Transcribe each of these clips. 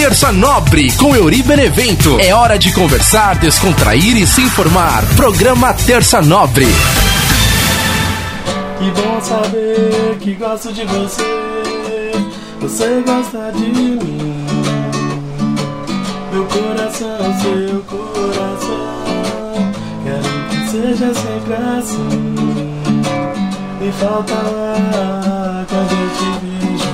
Terça Nobre com Euri Benevento. É hora de conversar, descontrair e se informar. Programa Terça Nobre. Que bom saber que gosto de você. Você gosta de mim. Meu coração, seu coração. Quero que seja sempre assim. Me falta lá que a gente vejo.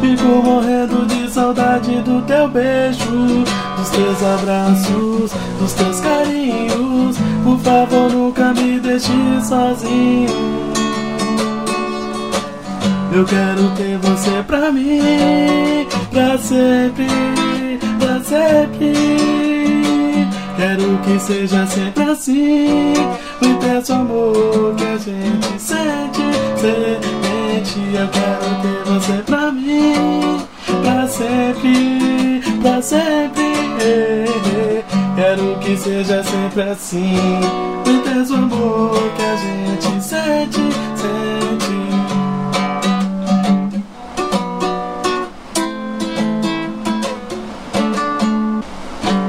Fico morrendo de saudade do teu beijo, dos teus abraços, dos teus carinhos. Por favor, nunca me deixe sozinho. Eu quero ter você pra mim, pra sempre, pra sempre. Quero que seja sempre assim, o intenso amor que a gente sente, sente. Eu quero ter você pra mim, pra sempre, pra sempre. Quero que seja sempre assim, o amor que a gente sente, sente.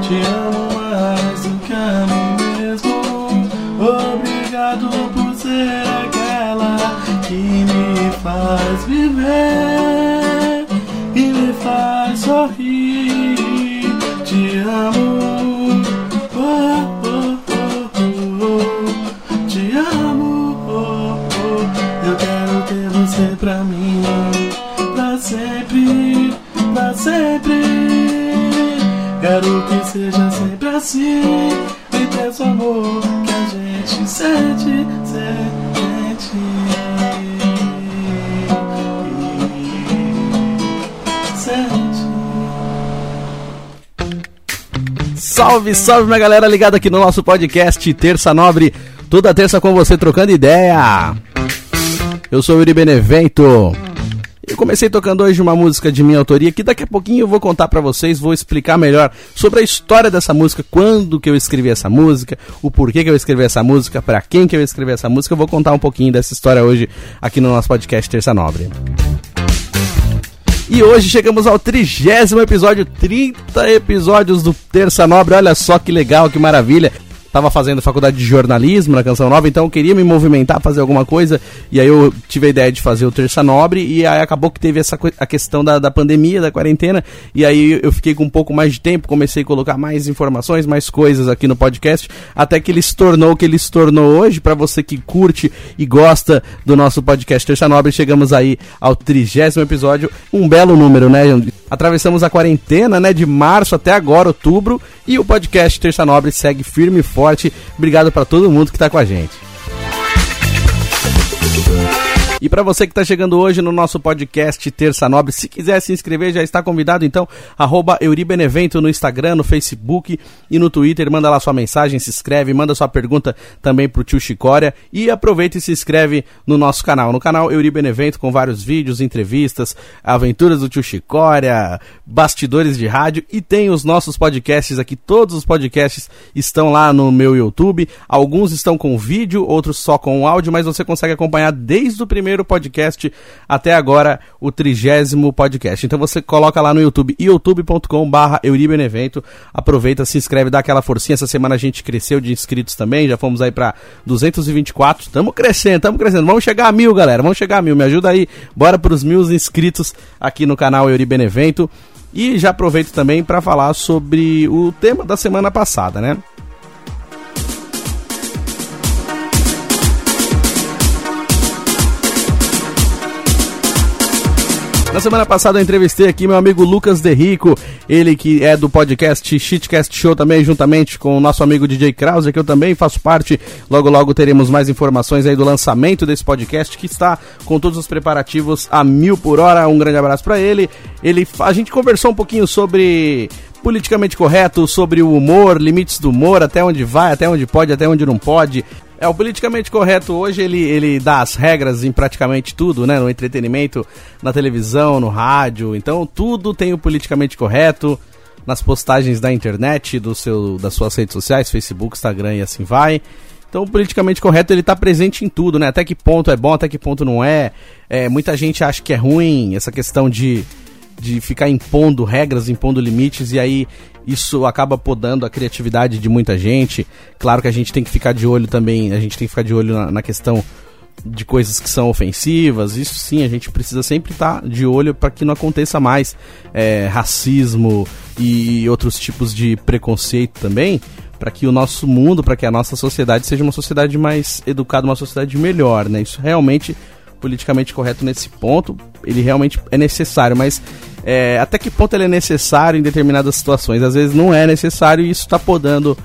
Te amo faz sorrir. Te amo. Oh, oh, oh, oh. Te amo. Oh, oh. Eu quero ter você pra mim. Pra sempre. Pra sempre. Quero que seja sempre assim E ter esse amor que a gente sente Salve, salve minha galera ligada aqui no nosso podcast Terça Nobre, toda terça com você trocando ideia. Eu sou o Yuri Benevento. Eu comecei tocando hoje uma música de minha autoria que daqui a pouquinho eu vou contar pra vocês, vou explicar melhor sobre a história dessa música, quando que eu escrevi essa música, o porquê que eu escrevi essa música, pra quem que eu escrevi essa música. Eu vou contar um pouquinho dessa história hoje aqui no nosso podcast Terça Nobre. E hoje chegamos ao trigésimo episódio, 30 episódios do Terça Nobre. Olha só que legal, que maravilha. Tava fazendo faculdade de jornalismo na Canção Nova, então eu queria me movimentar, fazer alguma coisa. E aí eu tive a ideia de fazer o Terça Nobre. E aí acabou que teve essa a questão da, da pandemia, da quarentena. E aí eu fiquei com um pouco mais de tempo, comecei a colocar mais informações, mais coisas aqui no podcast. Até que ele se tornou o que ele se tornou hoje. Para você que curte e gosta do nosso podcast Terça Nobre, chegamos aí ao trigésimo episódio. Um belo número, né? Atravessamos a quarentena, né? De março até agora, outubro. E o podcast Terça Nobre segue firme e forte. Obrigado para todo mundo que tá com a gente. E para você que está chegando hoje no nosso podcast Terça Nobre, se quiser se inscrever, já está convidado, então, arroba Euribenevento no Instagram, no Facebook e no Twitter. Manda lá sua mensagem, se inscreve, manda sua pergunta também pro tio Chicória e aproveita e se inscreve no nosso canal. No canal Euribenevento, com vários vídeos, entrevistas, aventuras do tio Chicória, bastidores de rádio e tem os nossos podcasts aqui. Todos os podcasts estão lá no meu YouTube. Alguns estão com vídeo, outros só com áudio, mas você consegue acompanhar desde o primeiro podcast até agora o trigésimo podcast. Então você coloca lá no YouTube, youtube.com barra Euribenevento, aproveita, se inscreve, dá aquela forcinha, essa semana a gente cresceu de inscritos também, já fomos aí pra 224, tamo crescendo, tamo crescendo, vamos chegar a mil galera, vamos chegar a mil, me ajuda aí, bora pros mil inscritos aqui no canal Euribenevento. E já aproveito também para falar sobre o tema da semana passada, né? Na semana passada eu entrevistei aqui meu amigo Lucas Derrico, ele que é do podcast Shitcast Show também, juntamente com o nosso amigo DJ Krause, que eu também faço parte. Logo, logo teremos mais informações aí do lançamento desse podcast, que está com todos os preparativos a mil por hora. Um grande abraço para ele. ele. A gente conversou um pouquinho sobre politicamente correto, sobre o humor, limites do humor, até onde vai, até onde pode, até onde não pode. É, o politicamente correto hoje ele, ele dá as regras em praticamente tudo, né? No entretenimento, na televisão, no rádio. Então tudo tem o politicamente correto. Nas postagens da internet, do seu, das suas redes sociais, Facebook, Instagram e assim vai. Então, o politicamente correto ele está presente em tudo, né? Até que ponto é bom, até que ponto não é. é. Muita gente acha que é ruim essa questão de de ficar impondo regras, impondo limites, e aí isso acaba podando a criatividade de muita gente. Claro que a gente tem que ficar de olho também, a gente tem que ficar de olho na, na questão de coisas que são ofensivas, isso sim, a gente precisa sempre estar tá de olho para que não aconteça mais é, racismo e outros tipos de preconceito também, para que o nosso mundo, para que a nossa sociedade seja uma sociedade mais educada, uma sociedade melhor, né? Isso realmente politicamente correto nesse ponto, ele realmente é necessário, mas é, até que ponto ele é necessário em determinadas situações? Às vezes não é necessário e isso está podando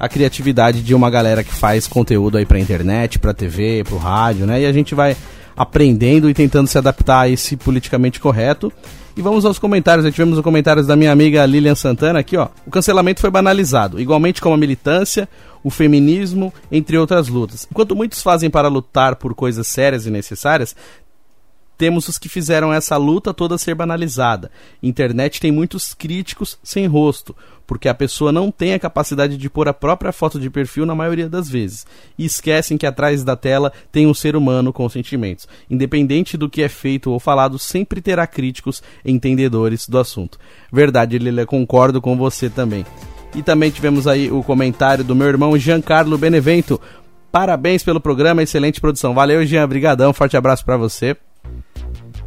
a criatividade de uma galera que faz conteúdo aí pra internet, pra TV, pro rádio, né? E a gente vai aprendendo e tentando se adaptar a esse politicamente correto. E vamos aos comentários. Tivemos os comentários da minha amiga Lilian Santana aqui, ó. O cancelamento foi banalizado, igualmente como a militância, o feminismo, entre outras lutas. Enquanto muitos fazem para lutar por coisas sérias e necessárias, temos os que fizeram essa luta toda ser banalizada. Internet tem muitos críticos sem rosto, porque a pessoa não tem a capacidade de pôr a própria foto de perfil na maioria das vezes. E esquecem que atrás da tela tem um ser humano com sentimentos. Independente do que é feito ou falado, sempre terá críticos entendedores do assunto. Verdade, Lilia, concordo com você também. E também tivemos aí o comentário do meu irmão Giancarlo Benevento. Parabéns pelo programa, excelente produção. Valeu, Jean, brigadão, forte abraço para você.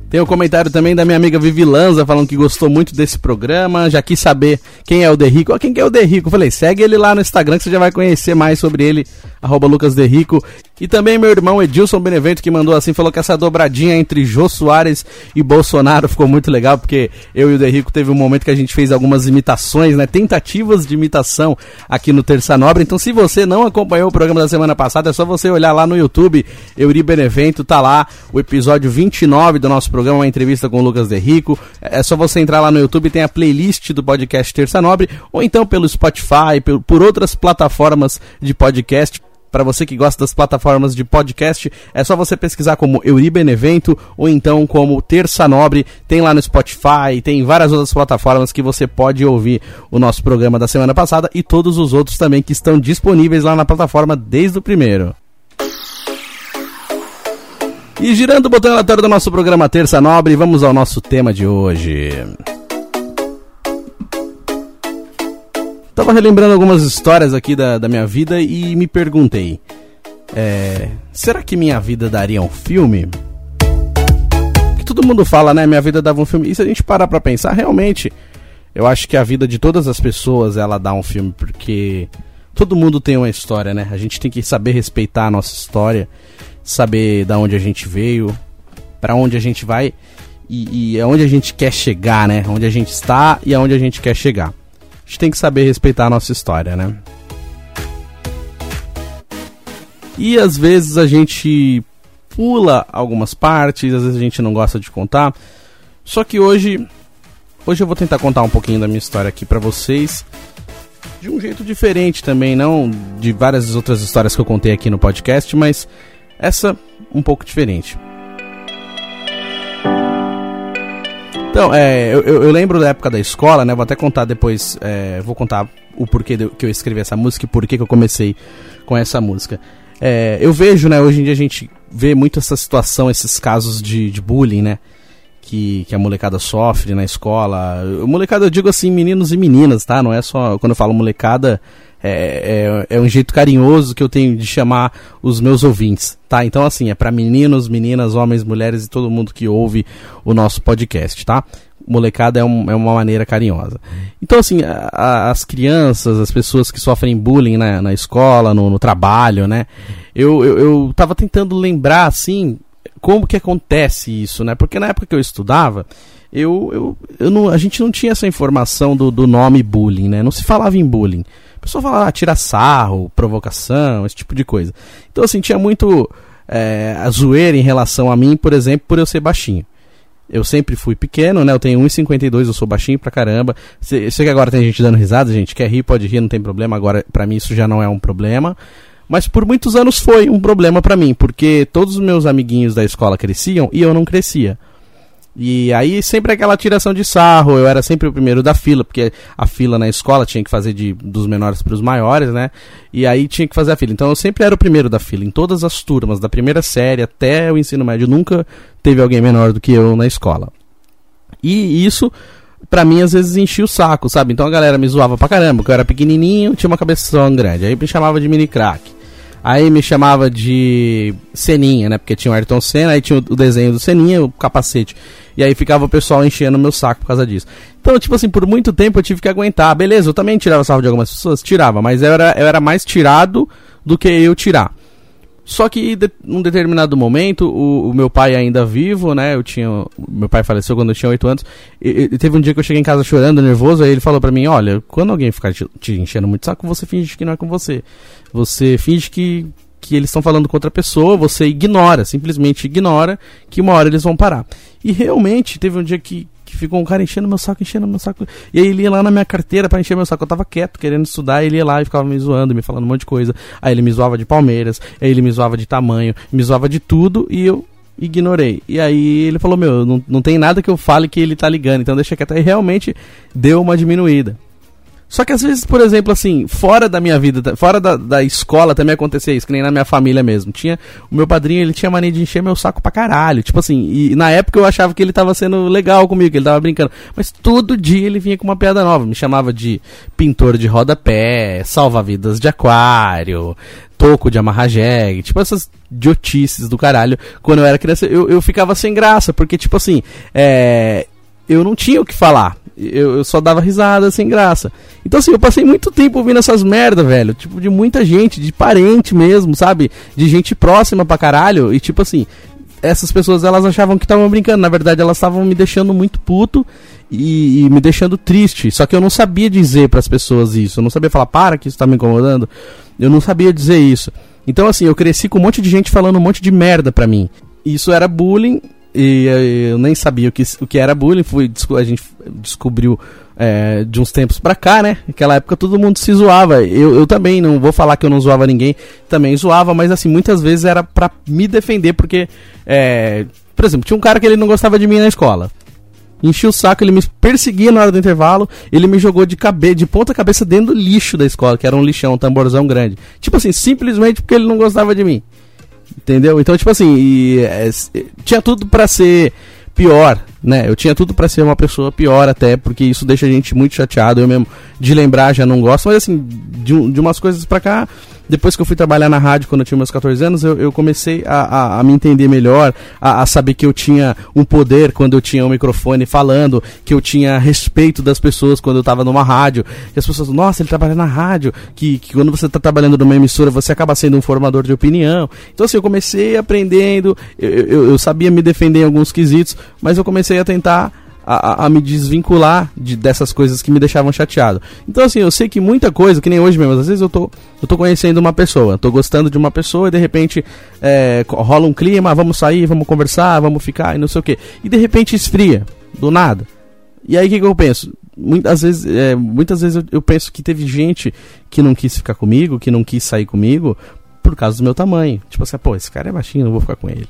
Tem o um comentário também da minha amiga Vivi Lanza falando que gostou muito desse programa, já quis saber quem é o Derrico. Ah, quem que é o Derrico? Falei, segue ele lá no Instagram que você já vai conhecer mais sobre ele, arroba Lucas Derrico. E também meu irmão Edilson Benevento que mandou assim, falou que essa dobradinha entre Jô Soares e Bolsonaro ficou muito legal, porque eu e o Derrico teve um momento que a gente fez algumas imitações, né, tentativas de imitação aqui no Terça Nobre. Então se você não acompanhou o programa da semana passada, é só você olhar lá no YouTube, Euri Benevento, tá lá o episódio 29 do nosso programa, uma entrevista com o Lucas Derrico. É só você entrar lá no YouTube, tem a playlist do podcast Terça Nobre, ou então pelo Spotify, por outras plataformas de podcast. Para você que gosta das plataformas de podcast, é só você pesquisar como Euribenevento ou então como Terça Nobre. Tem lá no Spotify, tem várias outras plataformas que você pode ouvir o nosso programa da semana passada e todos os outros também que estão disponíveis lá na plataforma desde o primeiro. E girando o botão aleatório do nosso programa Terça Nobre, vamos ao nosso tema de hoje. Tava relembrando algumas histórias aqui da, da minha vida e me perguntei: é, será que minha vida daria um filme? Que todo mundo fala, né? Minha vida dava um filme. E se a gente parar pra pensar, realmente, eu acho que a vida de todas as pessoas ela dá um filme, porque todo mundo tem uma história, né? A gente tem que saber respeitar a nossa história, saber da onde a gente veio, para onde a gente vai e, e aonde a gente quer chegar, né? Onde a gente está e aonde a gente quer chegar a gente tem que saber respeitar a nossa história, né? E às vezes a gente pula algumas partes, às vezes a gente não gosta de contar. Só que hoje, hoje eu vou tentar contar um pouquinho da minha história aqui para vocês, de um jeito diferente também, não de várias outras histórias que eu contei aqui no podcast, mas essa um pouco diferente. Então, é, eu, eu, lembro da época da escola, né? Vou até contar depois, é, vou contar o porquê de, que eu escrevi essa música e porquê que eu comecei com essa música. É, eu vejo, né, hoje em dia a gente vê muito essa situação, esses casos de, de bullying, né? Que, que a molecada sofre na escola. Molecada, eu digo assim, meninos e meninas, tá? Não é só. Quando eu falo molecada, é, é, é, um jeito carinhoso que eu tenho de chamar os meus ouvintes, tá? Então, assim, é para meninos, meninas, homens, mulheres e todo mundo que ouve o nosso podcast, tá? Molecada é, um, é uma maneira carinhosa. Então, assim, a, a, as crianças, as pessoas que sofrem bullying na, na escola, no, no trabalho, né? Eu, eu, eu tava tentando lembrar, assim, como que acontece isso, né? Porque na época que eu estudava, eu, eu, eu não, a gente não tinha essa informação do, do nome bullying, né? Não se falava em bullying. A pessoa falava, ah, tira sarro, provocação, esse tipo de coisa. Então, assim, tinha muito é, a zoeira em relação a mim, por exemplo, por eu ser baixinho. Eu sempre fui pequeno, né? Eu tenho 1,52, eu sou baixinho pra caramba. Sei, sei que agora tem gente dando risada, gente quer rir, pode rir, não tem problema. Agora, pra mim, isso já não é um problema. Mas por muitos anos foi um problema para mim, porque todos os meus amiguinhos da escola cresciam e eu não crescia. E aí sempre aquela tiração de sarro, eu era sempre o primeiro da fila, porque a fila na escola tinha que fazer de, dos menores para os maiores, né? E aí tinha que fazer a fila. Então eu sempre era o primeiro da fila, em todas as turmas, da primeira série até o ensino médio, nunca teve alguém menor do que eu na escola. E isso, pra mim, às vezes enchia o saco, sabe? Então a galera me zoava pra caramba, porque eu era pequenininho, tinha uma cabeção grande. Aí me chamava de mini crack. Aí me chamava de Seninha, né? Porque tinha o Ayrton Senna, aí tinha o desenho do Seninha, o capacete. E aí ficava o pessoal enchendo o meu saco por causa disso. Então, tipo assim, por muito tempo eu tive que aguentar. Beleza, eu também tirava salvo de algumas pessoas? Tirava, mas eu era, eu era mais tirado do que eu tirar. Só que num determinado momento, o, o, meu pai ainda vivo, né? Eu tinha. Meu pai faleceu quando eu tinha 8 anos. E, e, teve um dia que eu cheguei em casa chorando, nervoso, aí ele falou pra mim, olha, quando alguém ficar te, te enchendo muito saco, você finge que não é com você. Você finge que, que eles estão falando com outra pessoa, você ignora, simplesmente ignora, que uma hora eles vão parar. E realmente, teve um dia que ficou um cara enchendo meu saco, enchendo meu saco. E aí ele ia lá na minha carteira para encher meu saco. Eu tava quieto, querendo estudar, ele ia lá e ficava me zoando, me falando um monte de coisa. Aí ele me zoava de Palmeiras, aí ele me zoava de tamanho, me zoava de tudo e eu ignorei. E aí ele falou: Meu, não, não tem nada que eu fale que ele tá ligando, então deixa quieto. Aí realmente deu uma diminuída. Só que às vezes, por exemplo, assim, fora da minha vida, fora da, da escola também acontecia isso, que nem na minha família mesmo. Tinha, o meu padrinho, ele tinha mania de encher meu saco pra caralho. Tipo assim, e na época eu achava que ele tava sendo legal comigo, que ele tava brincando. Mas todo dia ele vinha com uma piada nova. Me chamava de pintor de rodapé, salva-vidas de aquário, toco de amarrar jegue, tipo essas idiotices do caralho. Quando eu era criança, eu, eu ficava sem graça, porque, tipo assim, é, eu não tinha o que falar. Eu, eu, só dava risada sem graça. Então, assim, eu passei muito tempo ouvindo essas merda, velho. Tipo, de muita gente, de parente mesmo, sabe? De gente próxima pra caralho. E, tipo assim, essas pessoas elas achavam que estavam brincando. Na verdade, elas estavam me deixando muito puto e, e, me deixando triste. Só que eu não sabia dizer para as pessoas isso. Eu não sabia falar, para que isso tá me incomodando. Eu não sabia dizer isso. Então, assim, eu cresci com um monte de gente falando um monte de merda pra mim. Isso era bullying e eu nem sabia o que, o que era bullying, fui, a gente descobriu é, de uns tempos pra cá, né? Naquela época todo mundo se zoava. Eu, eu também, não vou falar que eu não zoava ninguém, também zoava, mas assim, muitas vezes era pra me defender, porque, é, por exemplo, tinha um cara que ele não gostava de mim na escola. Enchi o saco, ele me perseguia na hora do intervalo, ele me jogou de cabeça, de ponta cabeça dentro do lixo da escola, que era um lixão, um tamborzão grande. Tipo assim, simplesmente porque ele não gostava de mim. Entendeu? Então, tipo assim, e, é, tinha tudo para ser pior, né? Eu tinha tudo para ser uma pessoa pior até, porque isso deixa a gente muito chateado. Eu mesmo, de lembrar, já não gosto, mas assim, de, de umas coisas pra cá, depois que eu fui trabalhar na rádio quando eu tinha meus 14 anos, eu, eu comecei a, a, a, me entender melhor, a, a, saber que eu tinha um poder quando eu tinha um microfone falando, que eu tinha respeito das pessoas quando eu estava numa rádio. E as pessoas, nossa, ele trabalha na rádio, que, que quando você está trabalhando numa emissora, você acaba sendo um formador de opinião. Então, assim, eu comecei aprendendo, eu, eu, eu sabia me defender em alguns quesitos, mas eu comecei a tentar a, a, me desvincular de, dessas coisas que me deixavam chateado. Então, assim, eu sei que muita coisa, que nem hoje mesmo, às vezes eu tô, eu tô conhecendo uma pessoa, tô gostando de uma pessoa e de repente é, rola um clima, vamos sair, vamos conversar, vamos ficar e não sei o que. E de repente esfria, do nada. E aí o que, que eu penso? Muitas vezes, é, muitas vezes eu, eu penso que teve gente que não quis ficar comigo, que não quis sair comigo, por causa do meu tamanho. Tipo assim, pô, esse cara é baixinho, não vou ficar com ele.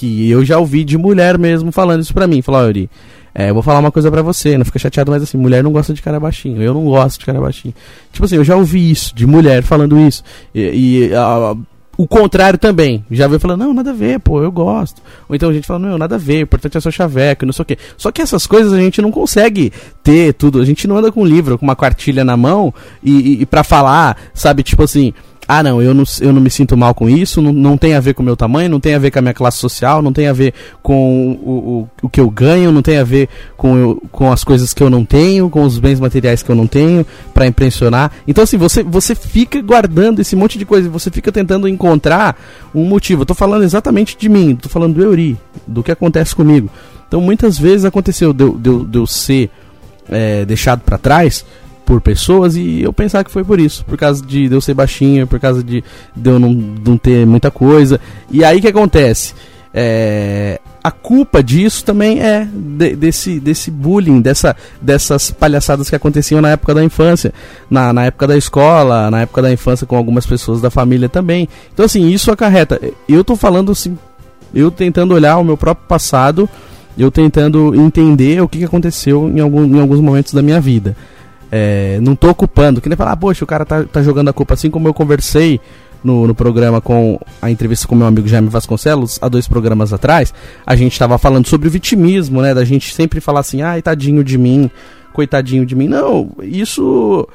Que eu já ouvi de mulher mesmo falando isso pra mim. Falar, Yuri, é, eu vou falar uma coisa pra você, não fica chateado, mas assim, mulher não gosta de cara baixinho, eu não gosto de cara baixinho. Tipo assim, eu já ouvi isso, de mulher falando isso. E, e a, o contrário também. Já veio falando, não, nada a ver, pô, eu gosto. Ou então a gente fala, não, nada a ver, o importante é seu chaveco, não sei o quê. Só que essas coisas a gente não consegue ter tudo. A gente não anda com um livro, com uma cartilha na mão e, e, e pra falar, sabe, tipo assim ah, não, eu não, eu não me sinto mal com isso, não, não tem a ver com o meu tamanho, não tem a ver com a minha classe social, não tem a ver com o, o, o que eu ganho, não tem a ver com, eu, com as coisas que eu não tenho, com os bens materiais que eu não tenho, para impressionar. Então, assim, você, você fica guardando esse monte de coisa, você fica tentando encontrar um motivo. Eu tô falando exatamente de mim, tô falando do Euri, do que acontece comigo. Então, muitas vezes aconteceu de, de, de eu ser é, deixado para trás por pessoas e eu pensava que foi por isso, por causa de, eu ser baixinho, por causa de, de eu não, não ter muita coisa. E aí que acontece? É, a culpa disso também é de, desse, desse bullying, dessa, dessas palhaçadas que aconteciam na época da infância, na, na época da escola, na época da infância com algumas pessoas da família também. Então, assim, isso acarreta. Eu tô falando assim, eu tentando olhar o meu próprio passado, eu tentando entender o que aconteceu em, algum, em alguns momentos da minha vida. É, não tô ocupando, que nem falar, ah, poxa, o cara tá, tá jogando a culpa assim como eu conversei no, no programa com a entrevista com meu amigo Jaime Vasconcelos, há dois programas atrás, a gente estava falando sobre o vitimismo, né? Da gente sempre falar assim, ai, tadinho de mim, coitadinho de mim. Não, isso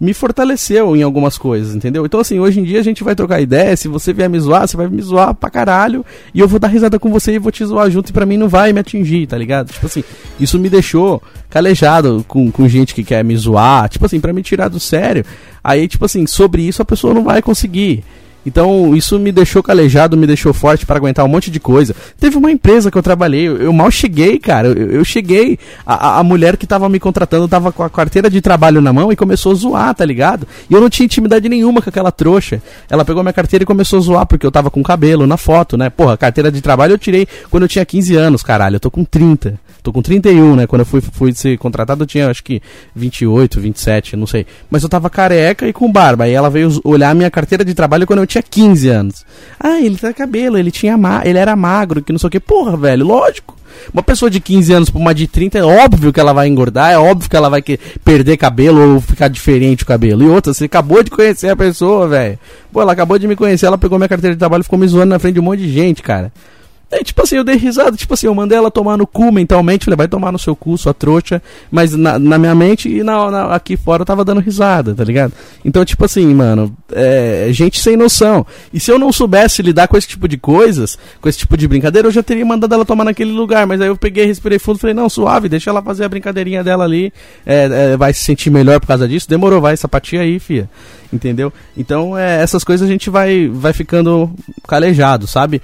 me fortaleceu em algumas coisas, entendeu? Então, assim, hoje em dia a gente vai trocar ideia. Se você vier me zoar, você vai me zoar pra caralho. E eu vou dar risada com você e vou te zoar junto. E pra mim não vai me atingir, tá ligado? Tipo assim, isso me deixou calejado com, com gente que quer me zoar. Tipo assim, pra me tirar do sério. Aí, tipo assim, sobre isso a pessoa não vai conseguir. Então, isso me deixou calejado, me deixou forte para aguentar um monte de coisa. Teve uma empresa que eu trabalhei, eu, mal cheguei, cara. Eu, eu cheguei, a, a, mulher que tava me contratando tava com a carteira de trabalho na mão e começou a zoar, tá ligado? E eu não tinha intimidade nenhuma com aquela trouxa. Ela pegou minha carteira e começou a zoar, porque eu tava com cabelo na foto, né? Porra, carteira de trabalho eu tirei quando eu tinha 15 anos, caralho. Eu tô com 30. Tô com 31, né? Quando eu fui, fui ser contratado, eu tinha acho que 28, 27, não sei. Mas eu tava careca e com barba. Aí ela veio olhar minha carteira de trabalho quando eu tinha 15 anos. Ah, ele tá cabelo, ele tinha ma ele era magro, que não sei o que. Porra, velho, lógico. Uma pessoa de 15 anos pra uma de 30, é óbvio que ela vai engordar, é óbvio que ela vai perder cabelo ou ficar diferente o cabelo. E outra, você acabou de conhecer a pessoa, velho. Pô, ela acabou de me conhecer, ela pegou minha carteira de trabalho e ficou me zoando na frente de um monte de gente, cara. É, tipo assim, eu dei risada, tipo assim, eu mandei ela tomar no cu mentalmente, falei, vai tomar no seu cu, sua trouxa, mas na, na minha mente e na, na, aqui fora eu tava dando risada, tá ligado? Então, tipo assim, mano, é, gente sem noção. E se eu não soubesse lidar com esse tipo de coisas, com esse tipo de brincadeira, eu já teria mandado ela tomar naquele lugar, mas aí eu peguei, respirei fundo, falei, não, suave, deixa ela fazer a brincadeirinha dela ali, é, é, vai se sentir melhor por causa disso, demorou, vai, sapatia aí, fia, entendeu? Então, é, essas coisas a gente vai, vai ficando calejado, sabe?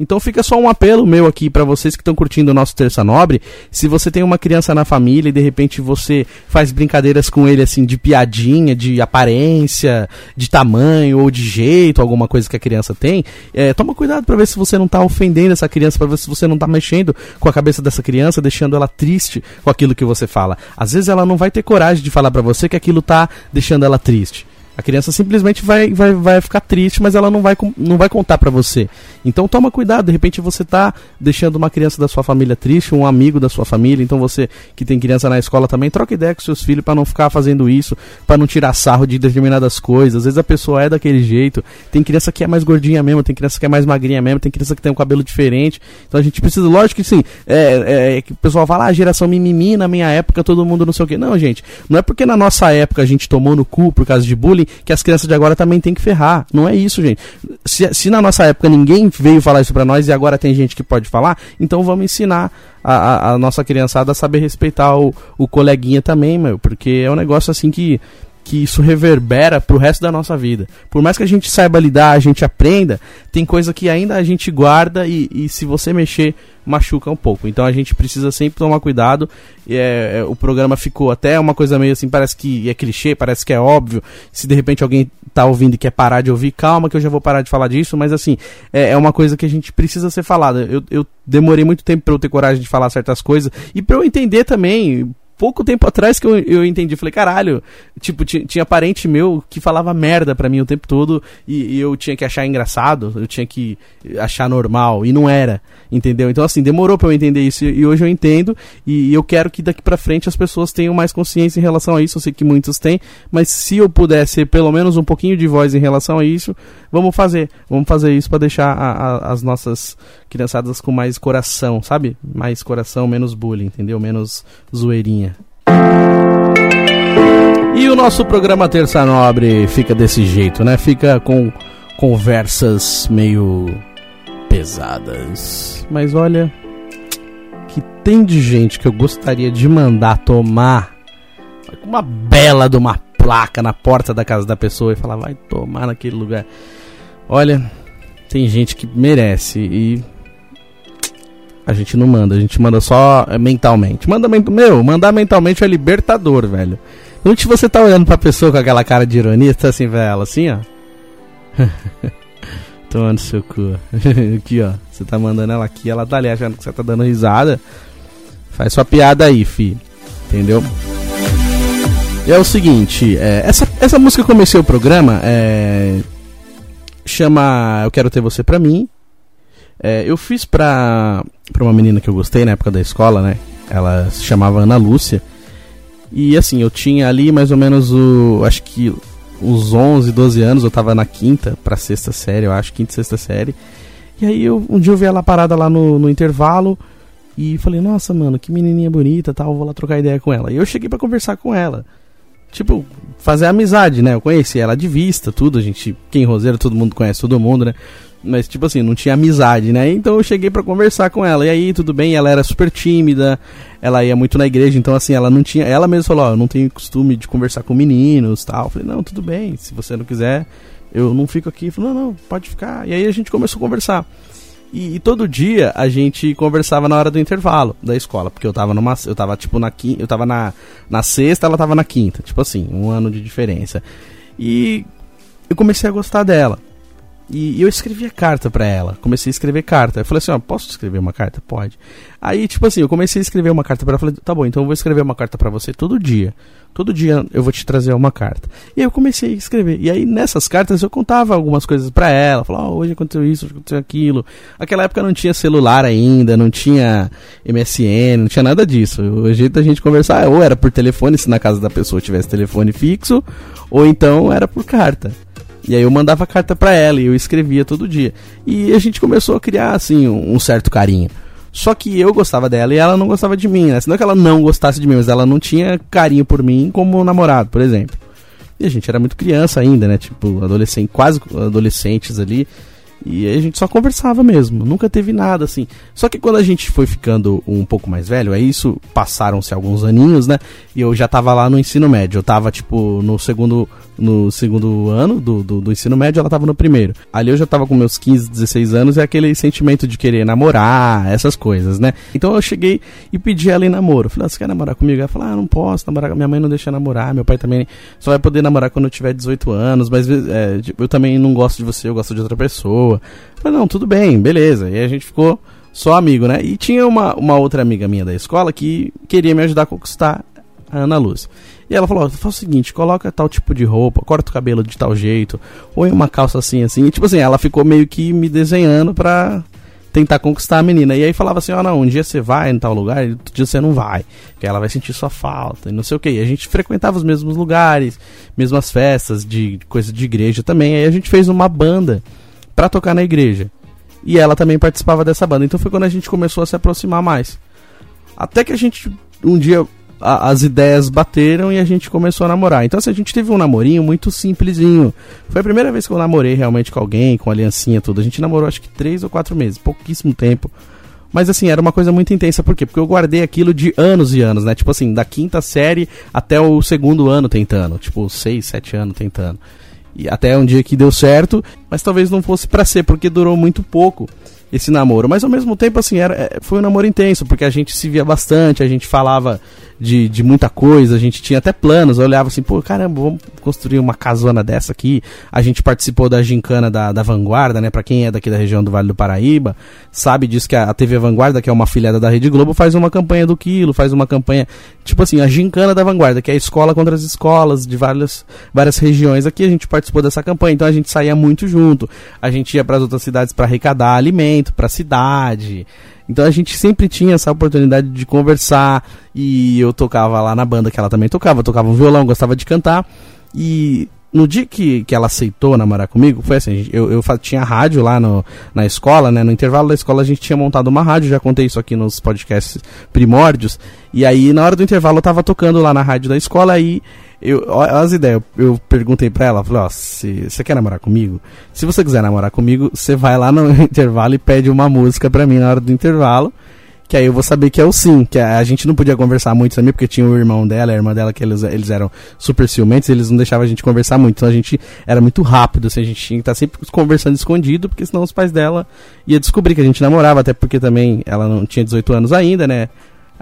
Então fica só um apelo meu aqui para vocês que estão curtindo o nosso Terça Nobre. Se você tem uma criança na família e de repente você faz brincadeiras com ele assim de piadinha, de aparência, de tamanho ou de jeito, alguma coisa que a criança tem, é, toma cuidado para ver se você não tá ofendendo essa criança, para ver se você não tá mexendo com a cabeça dessa criança, deixando ela triste com aquilo que você fala. Às vezes ela não vai ter coragem de falar para você que aquilo tá deixando ela triste. A criança simplesmente vai, vai, vai ficar triste, mas ela não vai, não vai contar para você. Então toma cuidado, de repente você tá deixando uma criança da sua família triste, um amigo da sua família, então você que tem criança na escola também, troca ideia com seus filhos para não ficar fazendo isso, para não tirar sarro de determinadas coisas. Às vezes a pessoa é daquele jeito. Tem criança que é mais gordinha mesmo, tem criança que é mais magrinha mesmo, tem criança que tem um cabelo diferente. Então a gente precisa, lógico que sim, é, é que o pessoal fala, ah, geração mimimi, na minha época todo mundo não sei o que. Não, gente, não é porque na nossa época a gente tomou no cu por causa de bullying que as crianças de agora também tem que ferrar. Não é isso, gente. Se, se na nossa época ninguém veio falar isso pra nós e agora tem gente que pode falar, então vamos ensinar a, a, a nossa criançada a saber respeitar o, o coleguinha também, meu. Porque é um negócio assim que que isso reverbera pro resto da nossa vida. Por mais que a gente saiba lidar, a gente aprenda, tem coisa que ainda a gente guarda e, e se você mexer, machuca um pouco. Então a gente precisa sempre tomar cuidado. É, é, o programa ficou até uma coisa meio assim, parece que é clichê, parece que é óbvio. Se de repente alguém tá ouvindo e quer parar de ouvir, calma que eu já vou parar de falar disso, mas assim, é, é uma coisa que a gente precisa ser falada. Eu, eu demorei muito tempo para eu ter coragem de falar certas coisas e para eu entender também pouco tempo atrás que eu, eu entendi. Falei, caralho, tipo, tinha parente meu que falava merda pra mim o tempo todo e, e, eu tinha que achar engraçado, eu tinha que achar normal, e não era, entendeu? Então, assim, demorou pra eu entender isso e, hoje eu entendo e, e, eu quero que daqui pra frente as pessoas tenham mais consciência em relação a isso. Eu sei que muitos têm, mas se eu pudesse ser pelo menos um pouquinho de voz em relação a isso, vamos fazer. Vamos fazer isso para deixar a, a, as nossas criançadas com mais coração, sabe? Mais coração, menos bullying, entendeu? Menos zoeirinha. E o nosso programa Terça Nobre fica desse jeito, né? Fica com conversas meio pesadas. Mas olha, que tem de gente que eu gostaria de mandar tomar uma bela de uma placa na porta da casa da pessoa e falar, vai tomar naquele lugar. Olha, tem gente que merece e a gente não manda, a gente manda só é, mentalmente. Manda meu, mandar mentalmente é libertador, velho. Onde você tá olhando pra pessoa com aquela cara de ironia, tá assim, velho, assim, ó. Tomando seu cu. aqui, ó. Você tá mandando ela aqui, ela tá ali achando que você tá dando risada. Faz sua piada aí, fi. Entendeu? E é o seguinte, é, essa, essa música que comecei o programa é, chama Eu Quero Ter Você Pra Mim. É, eu fiz pra, pra uma menina que eu gostei na época da escola, né? Ela se chamava Ana Lúcia. E assim, eu tinha ali mais ou menos o. Acho que uns 11, 12 anos, eu tava na quinta pra sexta série, eu acho, quinta e sexta série. E aí eu, um dia eu vi ela parada lá no, no intervalo e falei, nossa, mano, que menininha bonita tal, vou lá trocar ideia com ela. E eu cheguei para conversar com ela. Tipo, fazer amizade, né? Eu conheci ela de vista, tudo, a gente, quem roseiro, todo mundo conhece todo mundo, né? Mas, tipo assim, não tinha amizade, né? Então eu cheguei para conversar com ela. E aí, tudo bem, ela era super tímida, ela ia muito na igreja, então assim, ela não tinha. Ela mesma falou, ó, eu não tenho costume de conversar com meninos tal. Eu falei, não, tudo bem, se você não quiser, eu não fico aqui. Falei, não, não, pode ficar. E aí a gente começou a conversar. E, e, todo dia a gente conversava na hora do intervalo da escola, porque eu tava numa. Eu tava tipo na quinta. Eu tava na, na sexta, ela tava na quinta. Tipo assim, um ano de diferença. E eu comecei a gostar dela. E, eu escrevia carta para ela. Comecei a escrever carta. Eu falei assim, ó, posso escrever uma carta? Pode. Aí, tipo assim, eu comecei a escrever uma carta para ela. Falei, tá bom, então eu vou escrever uma carta para você todo dia. Todo dia eu vou te trazer uma carta. E aí eu comecei a escrever. E aí nessas cartas eu contava algumas coisas para ela. Falava, oh, hoje aconteceu isso, hoje aconteceu aquilo. Aquela época não tinha celular ainda, não tinha MSN, não tinha nada disso. O jeito da gente conversar ou era por telefone, se na casa da pessoa tivesse telefone fixo, ou então era por carta. E aí eu mandava carta para ela e eu escrevia todo dia. E a gente começou a criar, assim, um, certo carinho. Só que eu gostava dela e ela não gostava de mim, né? Não é que ela não gostasse de mim, mas ela não tinha carinho por mim como namorado, por exemplo. E a gente era muito criança ainda, né? Tipo, adolescente, quase adolescentes ali. E aí a gente só conversava mesmo, nunca teve nada assim. Só que quando a gente foi ficando um pouco mais velho, aí isso passaram-se alguns aninhos, né? E eu já tava lá no ensino médio, eu tava tipo no segundo no segundo ano do, do, do, ensino médio, ela tava no primeiro. Ali eu já tava com meus 15, 16 anos, é aquele sentimento de querer namorar, essas coisas, né? Então eu cheguei e pedi ela em namoro. Falei, ah, você quer namorar comigo? Ela falou, ah, não posso namorar, minha mãe não deixa namorar, meu pai também só vai poder namorar quando eu tiver 18 anos, mas é, eu também não gosto de você, eu gosto de outra pessoa. Falei, não, tudo bem, beleza. E a gente ficou só amigo, né? E tinha uma, uma outra amiga minha da escola que queria me ajudar a conquistar a Ana Luz. E ela falou: faz o seguinte, coloca tal tipo de roupa, corta o cabelo de tal jeito, em uma calça assim, assim. E tipo assim, ela ficou meio que me desenhando pra tentar conquistar a menina. E aí falava assim: ó, oh, não, um dia você vai em tal lugar, e outro dia você não vai, que ela vai sentir sua falta, e não sei o que. E a gente frequentava os mesmos lugares, mesmas festas de coisa de igreja também. Aí a gente fez uma banda pra tocar na igreja. E ela também participava dessa banda. Então foi quando a gente começou a se aproximar mais. Até que a gente um dia a, as ideias bateram e a gente começou a namorar. Então, assim, a gente teve um namorinho muito simplesinho. Foi a primeira vez que eu namorei realmente com alguém, com aliancinha tudo. A gente namorou acho que três ou quatro meses, pouquíssimo tempo. Mas assim, era uma coisa muito intensa, por quê? Porque eu guardei aquilo de anos e anos, né? Tipo assim, da quinta série até o segundo ano tentando. Tipo, seis, sete anos tentando. E até um dia que deu certo, mas talvez não fosse para ser, porque durou muito pouco esse namoro. Mas ao mesmo tempo, assim, era, é, foi um namoro intenso, porque a gente se via bastante, a gente falava de, de muita coisa, a gente tinha até planos, eu olhava assim, pô, caramba, vamos construir uma casona dessa aqui. A gente participou da gincana da, da Vanguarda, né? Pra quem é daqui da região do Vale do Paraíba, sabe disso que a, a TV Vanguarda, que é uma afiliada da Rede Globo, faz uma campanha do quilo, faz uma campanha, tipo assim, a gincana da Vanguarda, que é a escola contra as escolas de várias, várias regiões. Aqui a gente participou dessa campanha, então a gente saía muito junto. A gente ia para as outras cidades para arrecadar alimento para cidade. Então a gente sempre tinha essa oportunidade de conversar e eu tocava lá na banda que ela também tocava, tocava um violão, gostava de cantar e no dia que, que ela aceitou namorar comigo, foi assim, eu, eu tinha rádio lá no, na escola, né? No intervalo da escola a gente tinha montado uma rádio, já contei isso aqui nos podcasts primórdios. E aí, na hora do intervalo, eu tava tocando lá na rádio da escola, aí eu, as ideias, eu perguntei pra ela, falei, ó, se você quer namorar comigo? Se você quiser namorar comigo, você vai lá no intervalo e pede uma música pra mim na hora do intervalo, que aí eu vou saber que é o sim, que a, gente não podia conversar muito também, porque tinha o irmão dela, a irmã dela, que eles, eles eram super ciumentos, eles não deixavam a gente conversar muito, então a gente era muito rápido, assim, a gente tinha que estar tá sempre conversando escondido, porque senão os pais dela iam descobrir que a gente namorava, até porque também ela não tinha 18 anos ainda, né,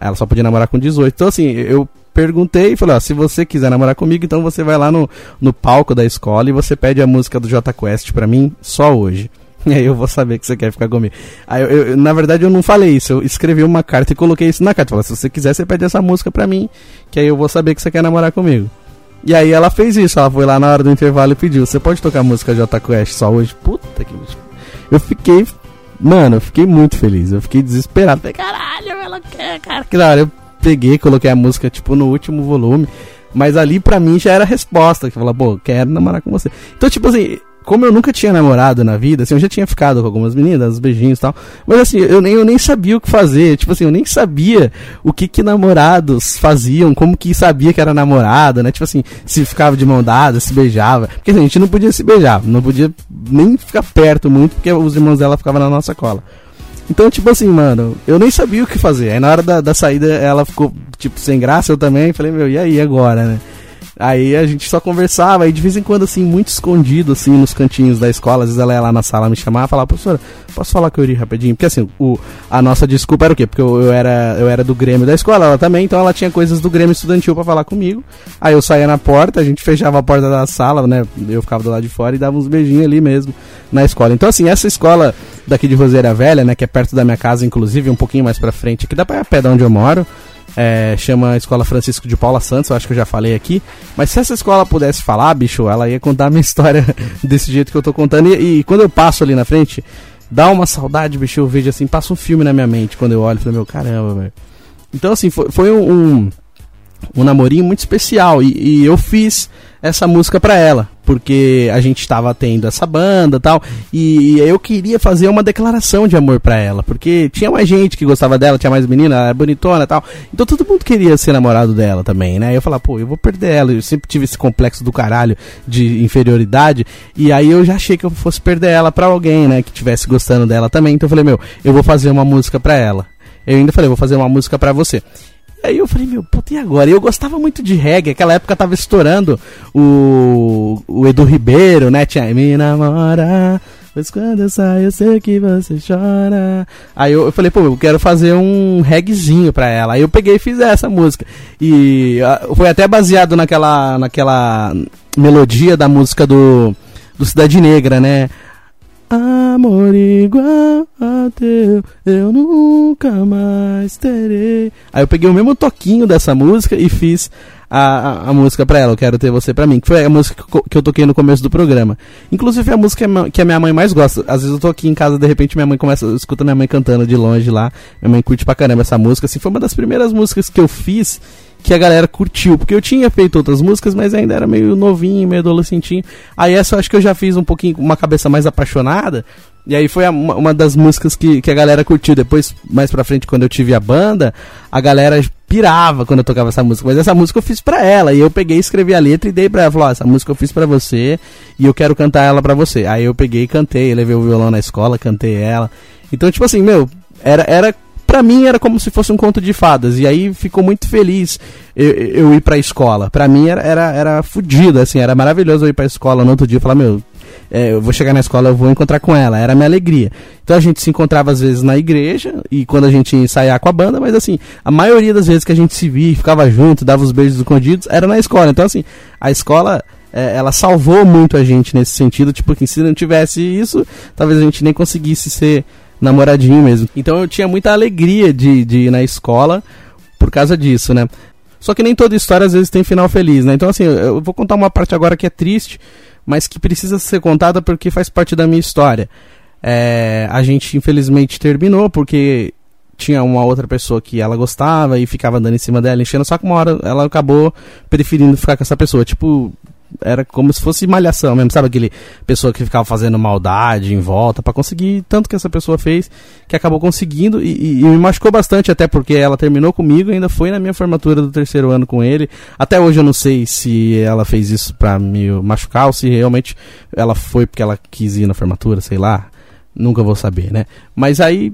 ela só podia namorar com 18. Então, assim, eu perguntei e falei, ó, se você quiser namorar comigo, então você vai lá no, no palco da escola e você pede a música do J Quest pra mim só hoje. E aí eu vou saber que você quer ficar comigo. Aí eu, eu, na verdade eu não falei isso, eu escrevi uma carta e coloquei isso na carta. Falei, se você quiser, você pede essa música pra mim, que aí eu vou saber que você quer namorar comigo. E aí ela fez isso, ela foi lá na hora do intervalo e pediu, você pode tocar a música J Quest só hoje? Puta que Eu fiquei. Mano, eu fiquei muito feliz. Eu fiquei desesperado. Falei, caralho, ela quer, cara. Que da hora. Eu peguei, coloquei a música, tipo, no último volume. Mas ali pra mim já era a resposta, que fala, pô, quero namorar com você. Então, tipo assim, como eu nunca tinha namorado na vida, assim, eu já tinha ficado com algumas meninas, uns beijinhos e tal, mas assim, eu nem, eu nem sabia o que fazer, tipo assim, eu nem sabia o que que namorados faziam, como que sabia que era namorada, né, tipo assim, se ficava de mão dada, se beijava, porque assim, a gente não podia se beijar, não podia nem ficar perto muito, porque os irmãos dela ficavam na nossa cola. Então, tipo assim, mano, eu nem sabia o que fazer. Aí na hora da, da saída ela ficou, tipo, sem graça, eu também. Falei, meu, e aí agora, né? Aí a gente só conversava, e de vez em quando, assim, muito escondido, assim, nos cantinhos da escola. Às vezes ela ia lá na sala me chamar e falava, professora, posso falar com eu iria rapidinho? Porque assim, o, a nossa desculpa era o quê? Porque eu, eu, era, eu era do Grêmio da escola, ela também, então ela tinha coisas do Grêmio estudantil para falar comigo. Aí eu saía na porta, a gente fechava a porta da sala, né? Eu ficava do lado de fora e dava uns beijinhos ali mesmo na escola. Então, assim, essa escola daqui de Roseira Velha, né? Que é perto da minha casa, inclusive, um pouquinho mais pra frente, aqui dá pra ir a pé de onde eu moro é, chama Escola Francisco de Paula Santos, eu acho que eu já falei aqui. Mas se essa escola pudesse falar, bicho, ela ia contar a minha história desse jeito que eu tô contando. E, e, quando eu passo ali na frente, dá uma saudade, bicho, eu vejo assim, passa um filme na minha mente quando eu olho falo, meu caramba, velho. Então, assim, foi, foi um, um, um namorinho muito especial. E, e eu fiz essa música pra ela, porque a gente estava tendo essa banda tal, e, e eu queria fazer uma declaração de amor pra ela, porque tinha mais gente que gostava dela, tinha mais menina, ela era bonitona tal, então todo mundo queria ser namorado dela também, né? Eu falava, pô, eu vou perder ela, eu sempre tive esse complexo do caralho de inferioridade, e aí eu já achei que eu fosse perder ela pra alguém, né, que tivesse gostando dela também, então eu falei, meu, eu vou fazer uma música pra ela. Eu ainda falei, vou fazer uma música pra você. Aí eu falei, meu, puta, e agora? Eu gostava muito de reggae, aquela época tava estourando o, o Edu Ribeiro, né? Tinha Me Namora, pois quando eu saio eu sei que você chora. Aí eu, eu falei, pô, eu quero fazer um reggaezinho pra ela. Aí eu peguei e fiz essa música. E uh, foi até baseado naquela, naquela melodia da música do, do Cidade Negra, né? Amor igual a teu, eu nunca mais terei. Aí eu peguei o mesmo toquinho dessa música e fiz a, a, a música pra ela, Eu Quero Ter Você Pra Mim, que foi a música que eu toquei no começo do programa. Inclusive é a música que a minha mãe mais gosta. Às vezes eu tô aqui em casa, de repente minha mãe começa, escuta minha mãe cantando de longe lá. Minha mãe curte pra caramba essa música. Assim, foi uma das primeiras músicas que eu fiz que a galera curtiu, porque eu tinha feito outras músicas, mas ainda era meio novinho, meio adolescentinho. Aí essa eu acho que eu já fiz um pouquinho, uma cabeça mais apaixonada, e aí foi a, uma, uma, das músicas que, que a galera curtiu. Depois, mais pra frente, quando eu tive a banda, a galera pirava quando eu tocava essa música. Mas essa música eu fiz pra ela. E eu peguei, escrevi a letra e dei pra ela. Falou, essa música eu fiz pra você e eu quero cantar ela pra você. Aí eu peguei e cantei, levei o violão na escola, cantei ela. Então, tipo assim, meu, era, era para mim era como se fosse um conto de fadas. E aí ficou muito feliz eu, eu ir pra escola. Pra mim era, era, era fudido, assim, era maravilhoso eu ir pra escola no outro dia e falar, meu, é, eu vou chegar na escola, eu vou encontrar com ela. Era a minha alegria. Então a gente se encontrava às vezes na igreja e quando a gente ensaiar com a banda, mas assim, a maioria das vezes que a gente se via, ficava junto, dava os beijos escondidos, era na escola. Então assim, a escola é, ela salvou muito a gente nesse sentido, tipo, que se não tivesse isso, talvez a gente nem conseguisse ser namoradinho mesmo. Então eu tinha muita alegria de, de ir na escola por causa disso, né? Só que nem toda história às vezes tem final feliz, né? Então assim, eu vou contar uma parte agora que é triste, mas que precisa ser contada porque faz parte da minha história. É, a gente infelizmente terminou porque tinha uma outra pessoa que ela gostava e ficava andando em cima dela, enchendo, só que uma hora ela acabou preferindo ficar com essa pessoa. Tipo, era como se fosse malhação mesmo, sabe? Aquele pessoa que ficava fazendo maldade em volta para conseguir tanto que essa pessoa fez, que acabou conseguindo e, e, me machucou bastante, até porque ela terminou comigo ainda foi na minha formatura do terceiro ano com ele. Até hoje eu não sei se ela fez isso pra me machucar ou se realmente ela foi porque ela quis ir na formatura, sei lá. Nunca vou saber, né? Mas aí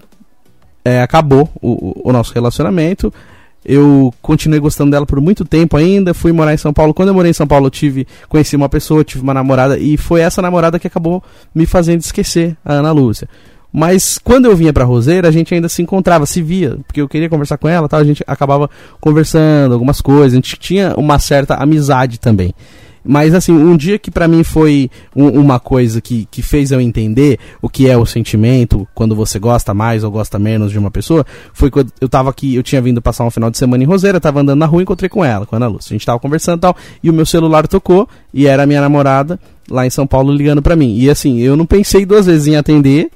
é, acabou o, o nosso relacionamento. Eu continuei gostando dela por muito tempo ainda, fui morar em São Paulo. Quando eu morei em São Paulo, tive, conheci uma pessoa, tive uma namorada, e foi essa namorada que acabou me fazendo esquecer a Ana Lúcia. Mas quando eu vinha pra Roseira, a gente ainda se encontrava, se via, porque eu queria conversar com ela, tal, a gente acabava conversando algumas coisas, a gente tinha uma certa amizade também. Mas assim, um dia que para mim foi um, uma coisa que, que fez eu entender o que é o sentimento, quando você gosta mais ou gosta menos de uma pessoa, foi quando eu tava aqui, eu tinha vindo passar um final de semana em Roseira, tava andando na rua e encontrei com ela, com a Ana Lúcia. A gente tava conversando e tal, e o meu celular tocou, e era a minha namorada lá em São Paulo ligando para mim. E assim, eu não pensei duas vezes em atender,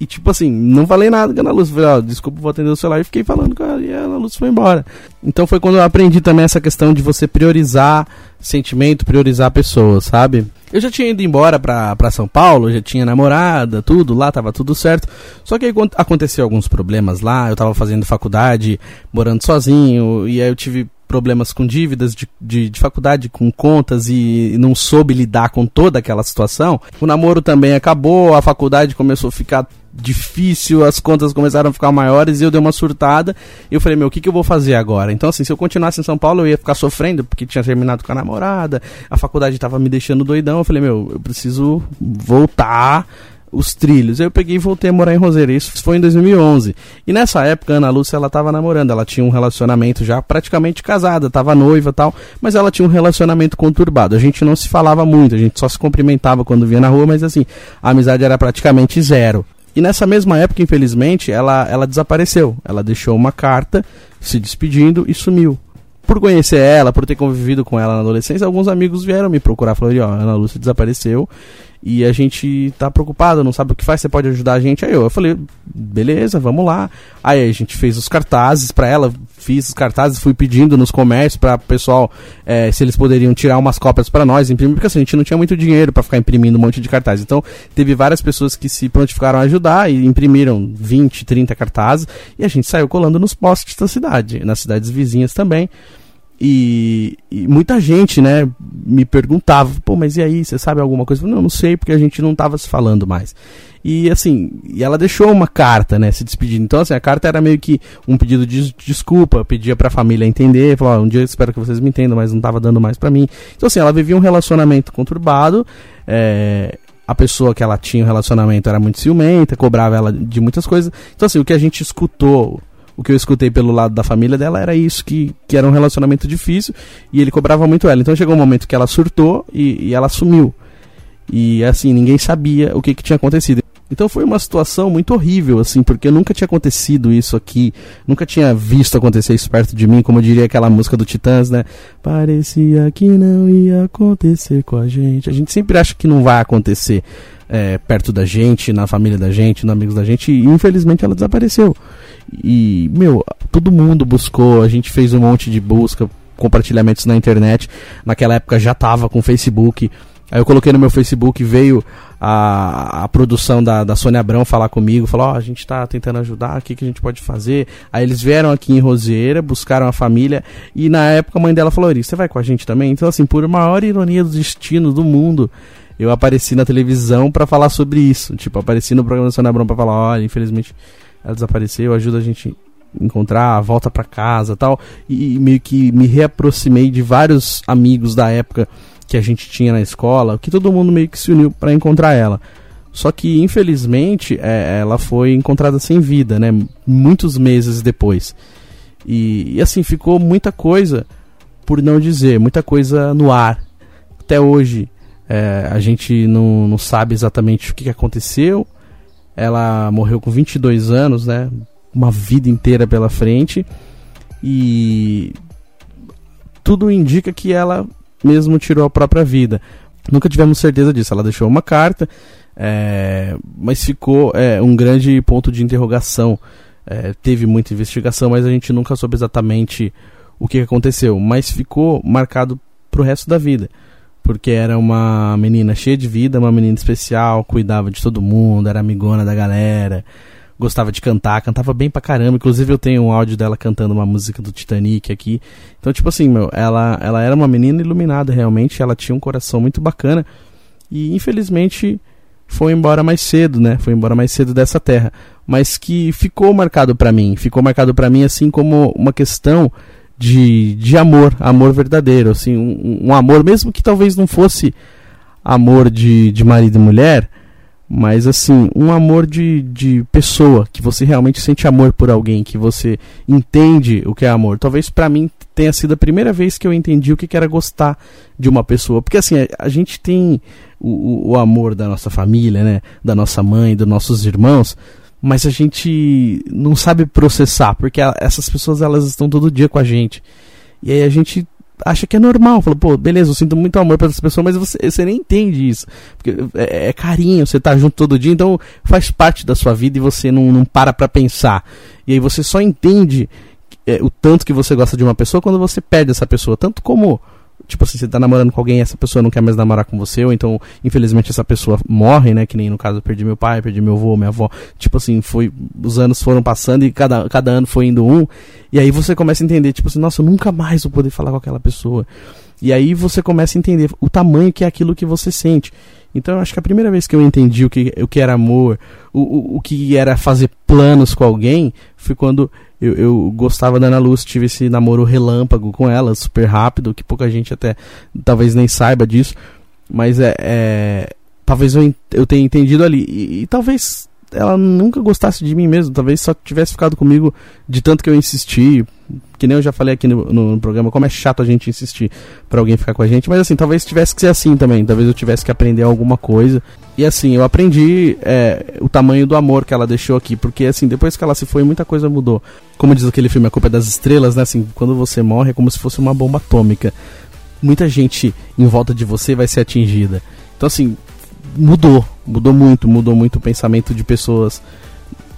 E tipo assim, não falei nada com a Ana Lúcia. Falei, ó, desculpa, vou atender o celular e fiquei falando com ela e a Ana Lúcia foi embora. Então foi quando eu aprendi também essa questão de você priorizar sentimento, priorizar pessoas, sabe? Eu já tinha ido embora pra, pra São Paulo, já tinha namorada, tudo, lá tava tudo certo. Só que aí aconteceu alguns problemas lá, eu tava fazendo faculdade, morando sozinho, e aí eu tive problemas com dívidas de, de, de, faculdade, com contas e não soube lidar com toda aquela situação. O namoro também acabou, a faculdade começou a ficar difícil, as contas começaram a ficar maiores e eu dei uma surtada. E eu falei, meu, o que, que eu vou fazer agora? Então, assim, se eu continuasse em São Paulo, eu ia ficar sofrendo, porque tinha terminado com a namorada, a faculdade estava me deixando doidão. Eu falei, meu, eu preciso voltar os trilhos. Eu peguei e voltei a morar em Roseira. Isso foi em 2011. E nessa época, a Ana Lúcia, ela tava namorando. Ela tinha um relacionamento já praticamente casada, tava noiva tal. Mas ela tinha um relacionamento conturbado. A gente não se falava muito, a gente só se cumprimentava quando via na rua, mas assim, a amizade era praticamente zero. E nessa mesma época, infelizmente, ela, ela desapareceu. Ela deixou uma carta se despedindo e sumiu. Por conhecer ela, por ter convivido com ela na adolescência, alguns amigos vieram me procurar. Falaram, ó, Ana Lúcia desapareceu e a gente tá preocupado, não sabe o que faz, você pode ajudar a gente? Aí eu, eu falei, beleza, vamos lá. Aí a gente fez os cartazes para ela, fiz os cartazes, fui pedindo nos comércios para pessoal é, se eles poderiam tirar umas cópias para nós, imprimir, porque assim, a gente não tinha muito dinheiro para ficar imprimindo um monte de cartazes. Então, teve várias pessoas que se prontificaram a ajudar e imprimiram 20, 30 cartazes e a gente saiu colando nos postes da cidade, nas cidades vizinhas também. E, e, muita gente, né, me perguntava, pô, mas e aí, você sabe alguma coisa? não, não sei, porque a gente não estava se falando mais. E assim, e ela deixou uma carta, né, se despedindo. Então, assim, a carta era meio que um pedido de desculpa, pedia pra família entender, falou, um dia eu espero que vocês me entendam, mas não estava dando mais para mim. Então, assim, ela vivia um relacionamento conturbado, é, a pessoa que ela tinha um relacionamento era muito ciumenta, cobrava ela de muitas coisas. Então, assim, o que a gente escutou o que eu escutei pelo lado da família dela era isso, que, que era um relacionamento difícil e ele cobrava muito ela. Então chegou um momento que ela surtou e, e ela sumiu. E assim, ninguém sabia o que, que tinha acontecido. Então foi uma situação muito horrível, assim, porque nunca tinha acontecido isso aqui, nunca tinha visto acontecer isso perto de mim, como diria aquela música do Titãs, né? Parecia que não ia acontecer com a gente. A gente sempre acha que não vai acontecer é, perto da gente, na família da gente, nos amigos da gente, e infelizmente ela desapareceu. E, meu, todo mundo buscou, a gente fez um monte de busca, compartilhamentos na internet. Naquela época já tava com Facebook. Aí eu coloquei no meu Facebook, veio a, a produção da, da Sônia Abrão falar comigo, falou, ó, oh, a gente tá tentando ajudar, o que, que a gente pode fazer? Aí eles vieram aqui em Roseira, buscaram a família, e na época a mãe dela falou, você vai com a gente também? Então assim, por maior ironia do destino do mundo, eu apareci na televisão para falar sobre isso. Tipo, apareci no programa da Sônia Abrão pra falar, olha, infelizmente ela desapareceu, ajuda a gente encontrar, volta para casa tal. E, e, meio que me reaproximei de vários amigos da época que a gente tinha na escola, que todo mundo meio que se uniu para encontrar ela. Só que, infelizmente, é, ela foi encontrada sem vida, né? Muitos meses depois. E, e assim, ficou muita coisa, por não dizer, muita coisa no ar. Até hoje, é, a gente não, não sabe exatamente o que aconteceu ela morreu com 22 anos, né? Uma vida inteira pela frente. E tudo indica que ela mesmo tirou a própria vida. Nunca tivemos certeza disso. Ela deixou uma carta, é, mas ficou é, um grande ponto de interrogação. É, teve muita investigação, mas a gente nunca soube exatamente o que aconteceu. Mas ficou marcado pro resto da vida porque era uma menina cheia de vida, uma menina especial, cuidava de todo mundo, era amigona da galera, gostava de cantar, cantava bem pra caramba. Inclusive eu tenho um áudio dela cantando uma música do Titanic aqui. Então, tipo assim, meu, ela, ela era uma menina iluminada realmente, ela tinha um coração muito bacana e infelizmente foi embora mais cedo, né? Foi embora mais cedo dessa terra, mas que ficou marcado para mim, ficou marcado para mim assim como uma questão de, de amor, amor verdadeiro, assim, um, um, amor, mesmo que talvez não fosse amor de, de marido e mulher, mas assim, um amor de, de pessoa, que você realmente sente amor por alguém, que você entende o que é amor. Talvez para mim tenha sido a primeira vez que eu entendi o que era gostar de uma pessoa, porque assim, a, gente tem o, o amor da nossa família, né, da nossa mãe, dos nossos irmãos, mas a gente não sabe processar, porque essas pessoas elas estão todo dia com a gente. E aí a gente acha que é normal. Fala, pô, beleza, eu sinto muito amor para essa pessoa, mas você, você nem entende isso. Porque é, é, carinho, você tá junto todo dia, então faz parte da sua vida e você não, não para pra pensar. E aí você só entende é, o tanto que você gosta de uma pessoa quando você perde essa pessoa. Tanto como tipo assim, você tá namorando com alguém e essa pessoa não quer mais namorar com você, ou então, infelizmente, essa pessoa morre, né? Que nem no caso eu perdi meu pai, perdi meu avô, minha avó. Tipo assim, foi. Os anos foram passando e cada, cada ano foi indo um. E aí você começa a entender, tipo assim, nossa, eu nunca mais vou poder falar com aquela pessoa. E aí você começa a entender o tamanho que é aquilo que você sente. Então acho que a primeira vez que eu entendi o que, o que era amor, o, o, o que era fazer planos com alguém, foi quando eu, eu gostava da Ana Luz, tive esse namoro relâmpago com ela, super rápido, que pouca gente até talvez nem saiba disso. Mas é. é talvez eu, eu tenha entendido ali. E, e, talvez ela nunca gostasse de mim mesmo, talvez só tivesse ficado comigo de tanto que eu insisti. Que nem eu já falei aqui no, no, programa, como é chato a gente insistir para alguém ficar com a gente. Mas assim, talvez tivesse que ser assim também. Talvez eu tivesse que aprender alguma coisa. E assim, eu aprendi é, o tamanho do amor que ela deixou aqui, porque assim, depois que ela se foi, muita coisa mudou. Como diz aquele filme A Culpa é das Estrelas, né? Assim, quando você morre é como se fosse uma bomba atômica. Muita gente em volta de você vai ser atingida. Então assim, mudou, mudou muito, mudou muito o pensamento de pessoas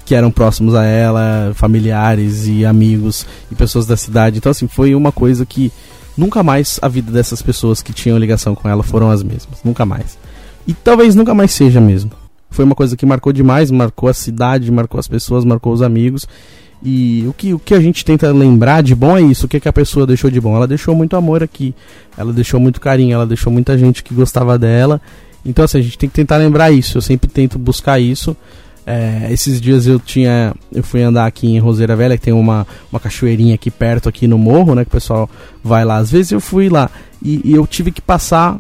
que eram próximos a ela, familiares e amigos e pessoas da cidade. Então assim, foi uma coisa que nunca mais a vida dessas pessoas que tinham ligação com ela foram as mesmas, nunca mais. E talvez nunca mais seja mesmo. Foi uma coisa que marcou demais, marcou a cidade, marcou as pessoas, marcou os amigos. E o que, o que a gente tenta lembrar de bom é isso. O que, que a pessoa deixou de bom? Ela deixou muito amor aqui. Ela deixou muito carinho. Ela deixou muita gente que gostava dela. Então, assim, a gente tem que tentar lembrar isso. Eu sempre tento buscar isso. É, esses dias eu tinha. Eu fui andar aqui em Roseira Velha, que tem uma, uma cachoeirinha aqui perto, aqui no morro, né? Que o pessoal vai lá. Às vezes eu fui lá. E, e eu tive que passar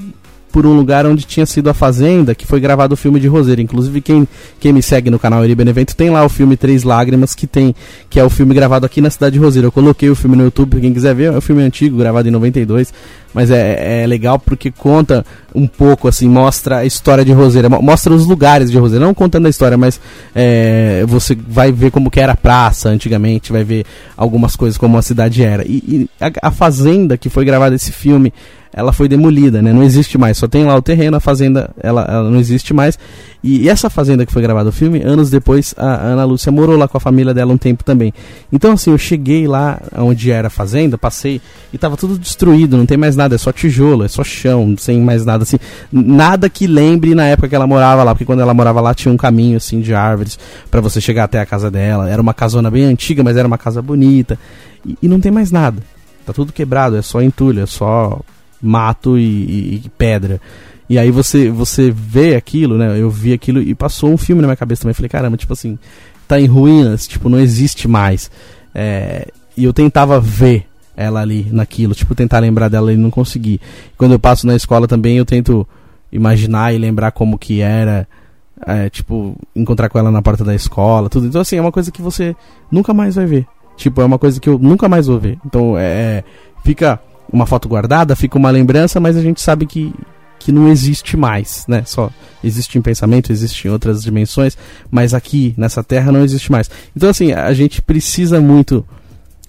por um lugar onde tinha sido a fazenda, que foi gravado o filme de Roseira. Inclusive, quem, quem me segue no canal Eri Benevento tem lá o filme Três Lágrimas, que tem que é o filme gravado aqui na cidade de Roseira. Eu coloquei o filme no YouTube, quem quiser ver, é um filme antigo, gravado em 92, mas é, é legal porque conta um pouco, assim, mostra a história de Roseira, mostra os lugares de Roseira, não contando a história, mas é, você vai ver como que era a praça antigamente, vai ver algumas coisas como a cidade era. E, e a, a fazenda que foi gravada esse filme ela foi demolida, né? Não existe mais. Só tem lá o terreno, a fazenda, ela, ela não existe mais. E, e, essa fazenda que foi gravado o filme, anos depois, a, Ana Lúcia morou lá com a família dela um tempo também. Então, assim, eu cheguei lá onde era a fazenda, passei e tava tudo destruído, não tem mais nada, é só tijolo, é só chão, sem mais nada, assim. Nada que lembre na época que ela morava lá, porque quando ela morava lá tinha um caminho, assim, de árvores para você chegar até a casa dela. Era uma casona bem antiga, mas era uma casa bonita. E, e não tem mais nada. Tá tudo quebrado, é só entulho, é só mato e, e, e, pedra. E aí você você vê aquilo, né? Eu vi aquilo e passou um filme na minha cabeça também. Falei, caramba, tipo assim, tá em ruínas, tipo, não existe mais. É, e eu tentava ver ela ali naquilo, tipo, tentar lembrar dela e não consegui. Quando eu passo na escola também, eu tento imaginar e lembrar como que era. É, tipo, encontrar com ela na porta da escola, tudo. Então, assim, é uma coisa que você nunca mais vai ver. Tipo, é uma coisa que eu nunca mais vou ver. Então, é, é fica uma foto guardada, fica uma lembrança, mas a gente sabe que, que não existe mais, né? Só existe em pensamento, existe em outras dimensões, mas aqui nessa terra não existe mais. Então assim, a gente precisa muito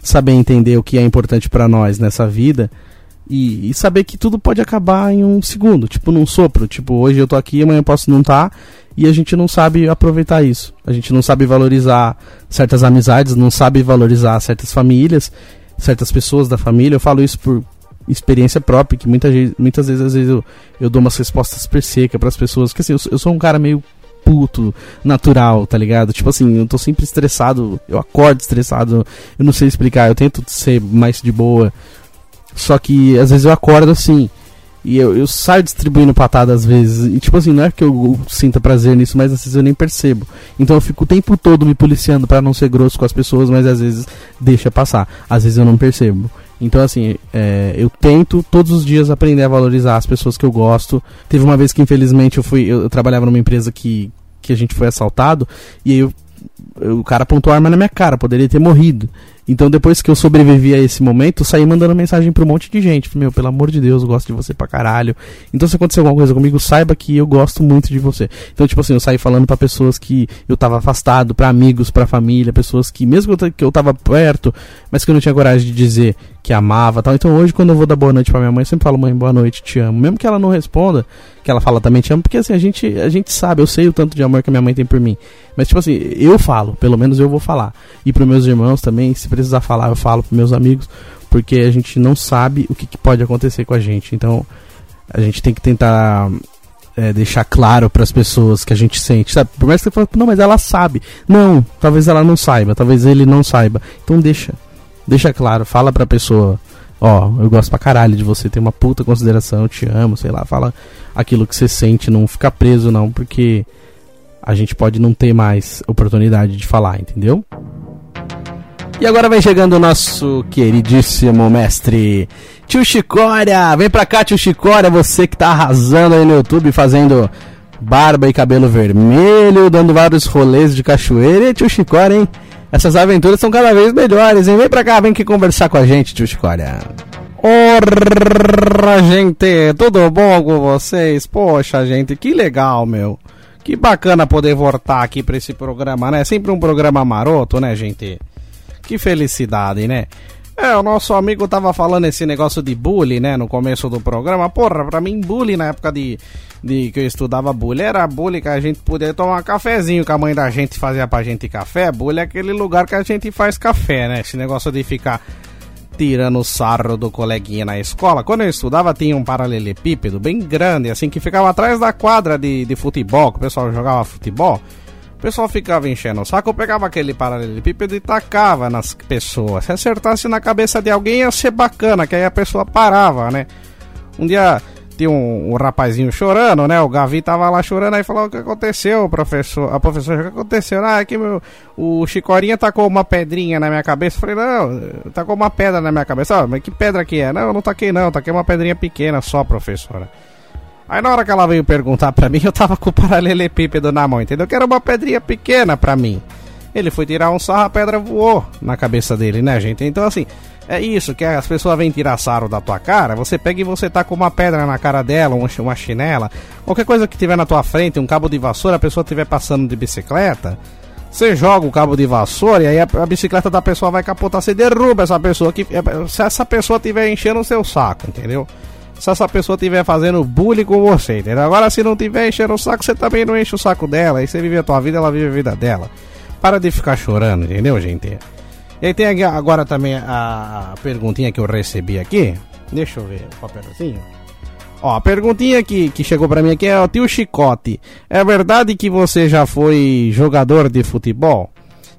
saber entender o que é importante para nós nessa vida e, e, saber que tudo pode acabar em um segundo, tipo num sopro, tipo hoje eu tô aqui, amanhã eu posso não estar tá, e a gente não sabe aproveitar isso. A gente não sabe valorizar certas amizades, não sabe valorizar certas famílias certas pessoas da família. Eu falo isso por experiência própria, que muitas, muitas vezes, às vezes eu, eu dou umas respostas super secas para as pessoas, porque assim, eu, eu sou um cara meio puto, natural, tá ligado? Tipo assim, eu tô sempre estressado, eu acordo estressado, eu não sei explicar, eu tento ser mais de boa. Só que às vezes eu acordo assim, e eu, eu saio distribuindo patada às vezes. E tipo assim, não é que eu, sinta prazer nisso, mas às vezes eu nem percebo. Então eu fico o tempo todo me policiando para não ser grosso com as pessoas, mas às vezes deixa passar. Às vezes eu não percebo. Então, assim, é, eu tento todos os dias aprender a valorizar as pessoas que eu gosto. Teve uma vez que, infelizmente, eu fui. Eu, eu trabalhava numa empresa que, que a gente foi assaltado, e aí eu, eu, o cara apontou a arma na minha cara, poderia ter morrido. Então depois que eu sobrevivi a esse momento, saí mandando mensagem pra um monte de gente. Meu, pelo amor de Deus, eu gosto de você pra caralho. Então se acontecer alguma coisa comigo, saiba que eu gosto muito de você. Então, tipo assim, eu saí falando para pessoas que eu tava afastado, para amigos, para família, pessoas que mesmo que eu tava perto, mas que eu não tinha coragem de dizer que amava tal. Então hoje, quando eu vou dar boa noite pra minha mãe, eu sempre falo, mãe, boa noite, te amo. Mesmo que ela não responda, que ela fala também te amo, porque assim, a gente, a gente sabe, eu sei o tanto de amor que a minha mãe tem por mim. Mas tipo assim, eu falo, pelo menos eu vou falar. E pros meus irmãos também, se precisar falar, eu falo pros meus amigos, porque a gente não sabe o que, que pode acontecer com a gente. Então, a gente tem que tentar é, deixar claro para as pessoas que a gente sente, sabe? Por mais que você fale, não, mas ela sabe. Não, talvez ela não saiba, talvez ele não saiba. Então deixa. Deixa claro, fala pra pessoa, ó, eu gosto pra caralho de você, tem uma puta consideração, eu te amo, sei lá, fala aquilo que você sente, não fica preso não, porque a gente pode não ter mais oportunidade de falar, entendeu? E agora vem chegando o nosso queridíssimo mestre Tio Chicória. Vem pra cá, tio Chicória, você que tá arrasando aí no YouTube fazendo barba e cabelo vermelho, dando vários rolês de cachoeira. E tio Chicória, hein? Essas aventuras são cada vez melhores, hein? Vem pra cá, vem aqui conversar com a gente, tio Chicória. Ora, gente, tudo bom com vocês? Poxa, gente, que legal, meu. Que bacana poder voltar aqui pra esse programa, né? Sempre um programa maroto, né, gente? Que felicidade, né? É, o nosso amigo tava falando esse negócio de bullying, né, no começo do programa. Porra, pra mim, bullying na época de, de que eu estudava bullying era bullying que a gente podia tomar cafezinho que a mãe da gente fazia pra gente café. Bullying é aquele lugar que a gente faz café, né? Esse negócio de ficar tirando sarro do coleguinha na escola. Quando eu estudava, tinha um paralelepípedo bem grande, assim, que ficava atrás da quadra de, de futebol, que o pessoal jogava futebol. O pessoal ficava enchendo o saco, eu pegava aquele paralelepípedo e tacava nas pessoas. Se acertasse na cabeça de alguém ia ser bacana, que aí a pessoa parava, né? Um dia tinha um, um rapazinho chorando, né? O Gavi tava lá chorando, aí falou: O que aconteceu, professor? A professora: O que aconteceu? Ah, é que meu, o Chicorinha tacou uma pedrinha na minha cabeça. Eu falei: Não, tacou uma pedra na minha cabeça. Ah, mas que pedra que é? Não, eu não taquei, não, taquei uma pedrinha pequena só, professora. Aí na hora que ela veio perguntar pra mim, eu tava com o paralelepípedo na mão, entendeu? Que era uma pedrinha pequena pra mim. Ele foi tirar um sarro, a pedra voou na cabeça dele, né, gente? Então, assim, é isso, que as pessoas vêm tirar sarro da tua cara, você pega e você tá com uma pedra na cara dela, uma chinela, qualquer coisa que tiver na tua frente, um cabo de vassoura, a pessoa estiver passando de bicicleta, você joga o cabo de vassoura e aí a, a, bicicleta da pessoa vai capotar, você derruba essa pessoa, que se essa pessoa estiver enchendo o seu saco, entendeu? se essa pessoa estiver fazendo bullying com você, entendeu? Agora, se não tiver enchendo o saco, você também não enche o saco dela. E você vive a tua vida, ela vive a vida dela. Para de ficar chorando, entendeu, gente? E aí tem agora também a, perguntinha que eu recebi aqui. Deixa eu ver o papelzinho. Ó, a perguntinha que, que chegou pra mim aqui é o tio Chicote. É verdade que você já foi jogador de futebol?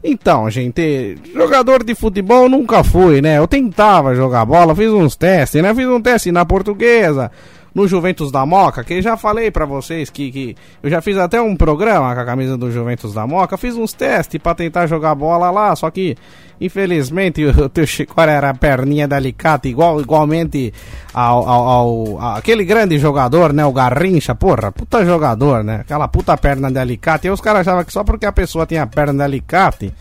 Então, gente, jogador de futebol nunca fui, né? Eu tentava jogar bola, fiz uns testes, né? Fiz um teste na portuguesa, no Juventus da Moca, que já falei para vocês que, que eu já fiz até um programa com a camisa do Juventus da Moca, fiz uns testes para tentar jogar bola lá, só que infelizmente o teu Chicória era perninha da alicate, igual, igualmente ao, ao, ao, ao, aquele grande jogador, né, o Garrincha, porra, puta jogador, né, aquela puta perna de alicate, e os caras achavam que só porque a pessoa tinha perna de alicate,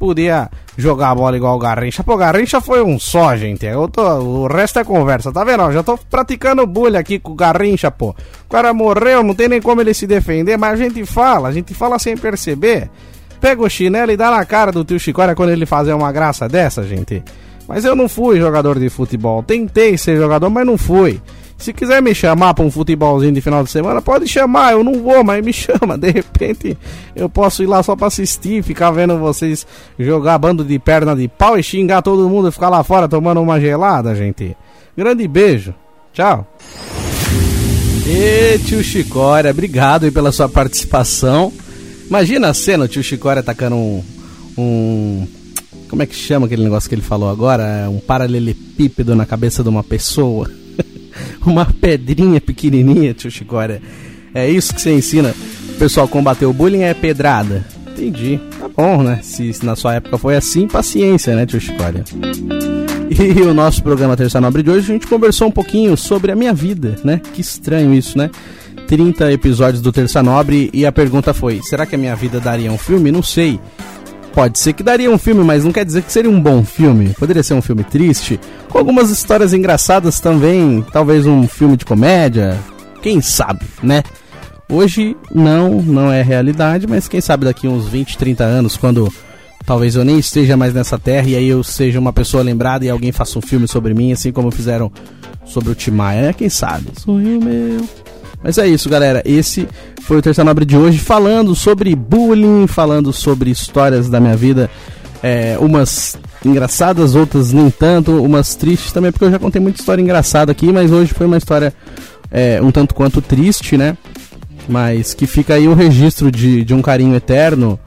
podia jogar a bola igual o Garrincha. Pô, Garrincha foi um só, gente. Eu tô, o resto é conversa, tá vendo? Eu já tô praticando bullying aqui com o Garrincha, pô. O cara morreu, não tem nem como ele se defender, mas a gente fala, a gente fala sem perceber. Pega o chinelo e dá na cara do tio Chicória quando ele fazer uma graça dessa, gente. Mas eu não fui jogador de futebol. Tentei ser jogador, mas não fui. Se quiser me chamar para um futebolzinho de final de semana, pode chamar. Eu não vou, mas me chama. De repente eu posso ir lá só para assistir, ficar vendo vocês jogar bando de perna de pau e xingar todo mundo e ficar lá fora tomando uma gelada, gente. Grande beijo. Tchau. E tio Chicória, obrigado aí pela sua participação. Imagina a cena, o tio Chicória atacando um, um como é que chama aquele negócio que ele falou agora? Um paralelepípedo na cabeça de uma pessoa. Uma pedrinha pequenininha, tio Chicória. É isso que você ensina pessoal combater o bullying é pedrada. Entendi. Tá bom, né? Se, se na sua época foi assim, paciência, né, tio Chicória? E o nosso programa Terça Nobre de hoje, a gente conversou um pouquinho sobre a minha vida, né? Que estranho isso, né? 30 episódios do Terça Nobre e a pergunta foi: será que a minha vida daria um filme? Não sei. Pode ser que daria um filme, mas não quer dizer que seria um bom filme. Poderia ser um filme triste, com algumas histórias engraçadas também, talvez um filme de comédia, quem sabe, né? Hoje não, não é realidade, mas quem sabe daqui uns 20, 30 anos, quando talvez eu nem esteja mais nessa terra e aí eu seja uma pessoa lembrada e alguém faça um filme sobre mim, assim como fizeram sobre o Timaya, né? Quem sabe? Sonho meu. Mas é isso, galera. Esse foi o Terça Nobre de hoje, falando sobre bullying, falando sobre histórias da minha vida. É, umas engraçadas, outras nem tanto, umas tristes também, porque eu já contei muita história engraçada aqui, mas hoje foi uma história é, um tanto quanto triste, né? Mas que fica aí o registro de, de um carinho eterno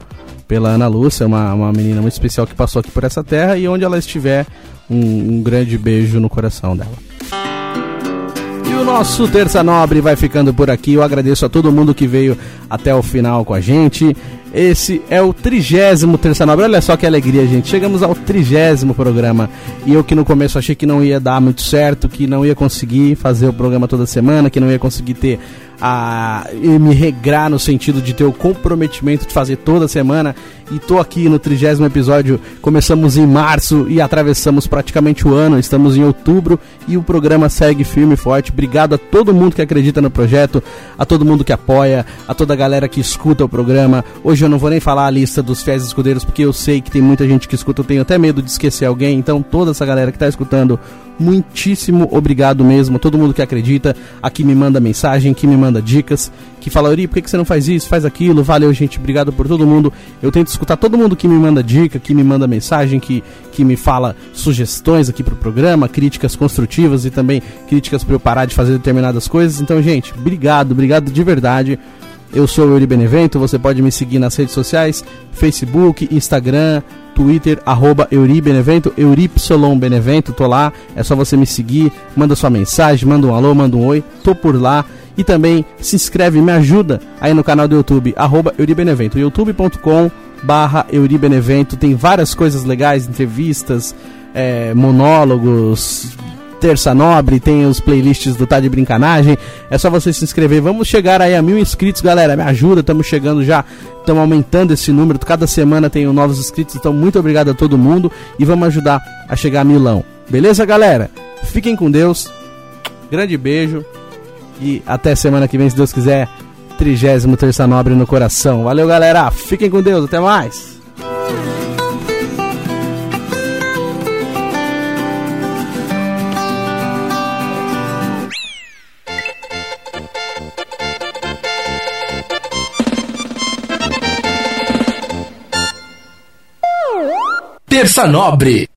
pela Ana Lúcia, uma, uma menina muito especial que passou aqui por essa terra e onde ela estiver, um, um grande beijo no coração dela. E o nosso Terça Nobre vai ficando por aqui. Eu agradeço a todo mundo que veio até o final com a gente. Esse é o trigésimo Terça Nobre. Olha só que alegria, gente. Chegamos ao trigésimo programa. E eu que no começo achei que não ia dar muito certo, que não ia conseguir fazer o programa toda semana, que não ia conseguir ter a me regrar no sentido de ter o comprometimento de fazer toda semana. E tô aqui no trigésimo episódio. Começamos em março e atravessamos praticamente o ano. Estamos em outubro e o programa segue firme e forte. Obrigado a todo mundo que acredita no projeto, a todo mundo que apoia, a toda a galera que escuta o programa. Hoje eu não vou nem falar a lista dos fiéis escudeiros, porque eu sei que tem muita gente que escuta. Eu tenho até medo de esquecer alguém. Então, toda essa galera que tá escutando, muitíssimo obrigado mesmo. Todo mundo que acredita, aqui me manda mensagem, que me manda dicas, que fala, Uri, por que, que você não faz isso, faz aquilo? Valeu, gente, obrigado por todo mundo. Eu tento escutar todo mundo que me manda dica, que me manda mensagem, que, que me fala sugestões aqui pro programa, críticas construtivas e também críticas para eu parar de fazer determinadas coisas. Então, gente, obrigado, obrigado de verdade. Eu sou o Euri Benevento, você pode me seguir nas redes sociais, Facebook, Instagram, Twitter, arroba Euribenevento, Euripsilon Benevento, tô lá, é só você me seguir, manda sua mensagem, manda um alô, manda um oi, tô por lá. E também se inscreve, me ajuda aí no canal do YouTube, arroba Euribenevento, youtube.com barra Euribenevento, tem várias coisas legais, entrevistas, é, monólogos, Terça Nobre, tem os playlists do Tá de Brincanagem. É só você se inscrever. Vamos chegar aí a mil inscritos, galera. Me ajuda, estamos chegando já, estamos aumentando esse número. Cada semana tem novos inscritos, então muito obrigado a todo mundo e vamos ajudar a chegar a milão. Beleza, galera? Fiquem com Deus. Grande beijo e até semana que vem, se Deus quiser. Trigésimo Terça Nobre no coração. Valeu, galera. Fiquem com Deus. Até mais. Terça Nobre